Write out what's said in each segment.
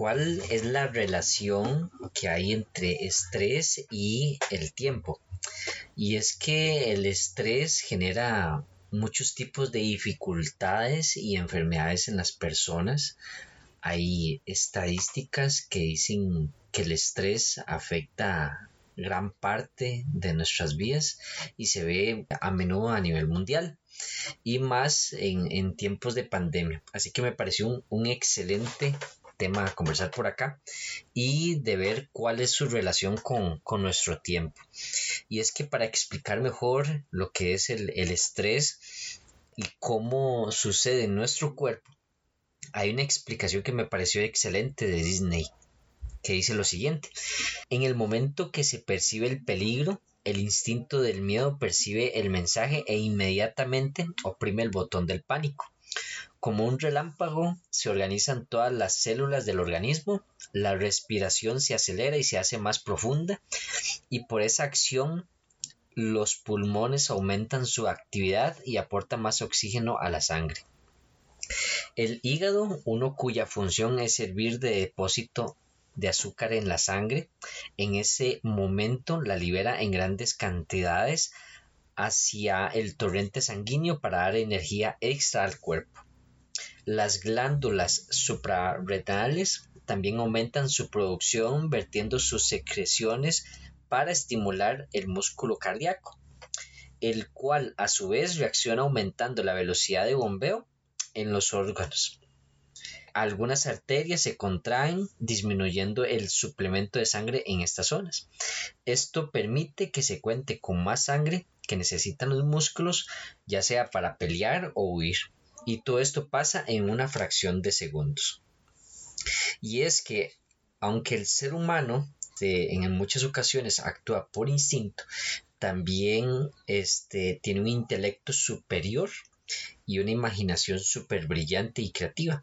cuál es la relación que hay entre estrés y el tiempo. Y es que el estrés genera muchos tipos de dificultades y enfermedades en las personas. Hay estadísticas que dicen que el estrés afecta gran parte de nuestras vidas y se ve a menudo a nivel mundial y más en, tiempos de pandemia. Así que me pareció un, excelente tema a conversar por acá y de ver cuál es su relación con, nuestro tiempo. Y es que para explicar mejor lo que es el, el estrés y cómo sucede en nuestro cuerpo, hay una explicación que me pareció excelente de Disney que dice lo siguiente. En el momento que se percibe el peligro, el instinto del miedo percibe el mensaje e inmediatamente oprime el botón del pánico. Como un relámpago se organizan todas las células del organismo, la respiración se acelera y se hace más profunda y por esa acción los pulmones aumentan su actividad y aportan más oxígeno a la sangre. El hígado, uno cuya función es servir de depósito de azúcar en la sangre, en ese momento la libera en grandes cantidades hacia el torrente sanguíneo para dar energía extra al cuerpo. Las glándulas suprarrenales también aumentan su producción vertiendo sus secreciones para estimular el músculo cardíaco, el cual a su vez reacciona aumentando la velocidad de bombeo en los órganos. Algunas arterias se contraen disminuyendo el suplemento de sangre en estas zonas. Esto permite que se cuente con más sangre que necesitan los músculos, ya sea para pelear o huir. Y todo esto pasa en una fracción de segundos. Y es que, aunque el ser humano este, en muchas ocasiones actúa por instinto, también este, tiene un intelecto superior y una imaginación súper brillante y creativa.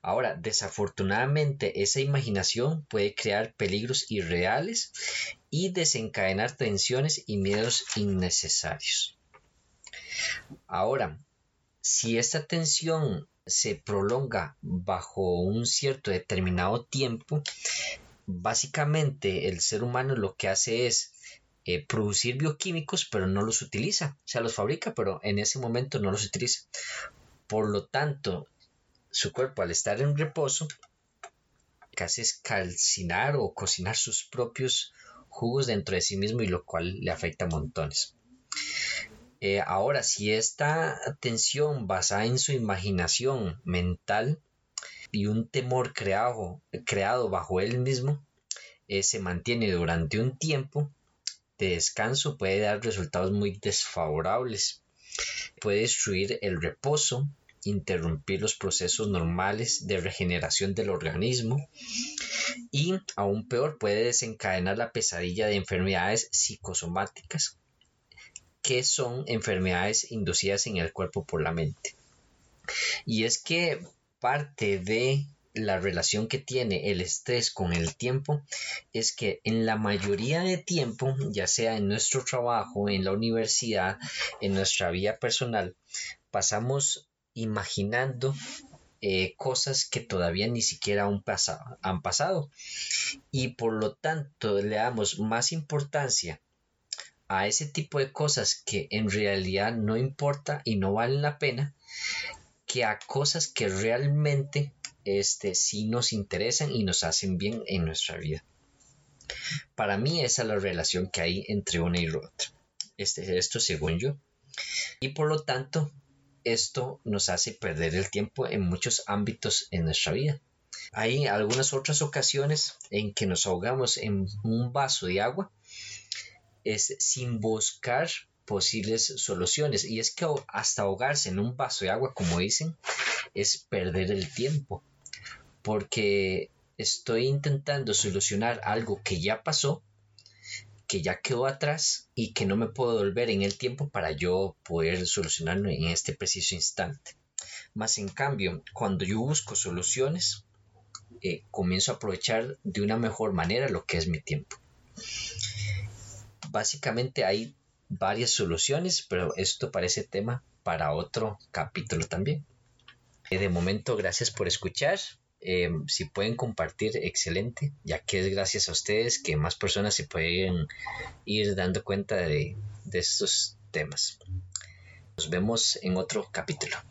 Ahora, desafortunadamente, esa imaginación puede crear peligros irreales y desencadenar tensiones y miedos innecesarios. Ahora, si esta tensión se prolonga bajo un cierto determinado tiempo, básicamente el ser humano lo que hace es eh, producir bioquímicos, pero no los utiliza. O sea, los fabrica, pero en ese momento no los utiliza. Por lo tanto, su cuerpo al estar en reposo, casi es calcinar o cocinar sus propios jugos dentro de sí mismo y lo cual le afecta a montones. Eh, ahora, si esta tensión basada en su imaginación mental y un temor creado, creado bajo él mismo eh, se mantiene durante un tiempo de descanso, puede dar resultados muy desfavorables. Puede destruir el reposo, interrumpir los procesos normales de regeneración del organismo y aún peor puede desencadenar la pesadilla de enfermedades psicosomáticas que son enfermedades inducidas en el cuerpo por la mente. Y es que parte de la relación que tiene el estrés con el tiempo es que en la mayoría de tiempo, ya sea en nuestro trabajo, en la universidad, en nuestra vida personal, pasamos imaginando eh, cosas que todavía ni siquiera han pasado, han pasado y por lo tanto le damos más importancia a ese tipo de cosas que en realidad no importa y no valen la pena que a cosas que realmente este, sí nos interesan y nos hacen bien en nuestra vida. Para mí esa es la relación que hay entre una y otra. Este, esto según yo. Y por lo tanto esto nos hace perder el tiempo en muchos ámbitos en nuestra vida. Hay algunas otras ocasiones en que nos ahogamos en un vaso de agua es sin buscar posibles soluciones y es que hasta ahogarse en un vaso de agua como dicen es perder el tiempo porque estoy intentando solucionar algo que ya pasó que ya quedó atrás y que no me puedo volver en el tiempo para yo poder solucionarlo en este preciso instante. Más en cambio, cuando yo busco soluciones, eh, comienzo a aprovechar de una mejor manera lo que es mi tiempo. Básicamente hay varias soluciones, pero esto parece tema para otro capítulo también. Eh, de momento, gracias por escuchar. Eh, si pueden compartir, excelente, ya que es gracias a ustedes que más personas se pueden ir dando cuenta de, de estos temas. Nos vemos en otro capítulo.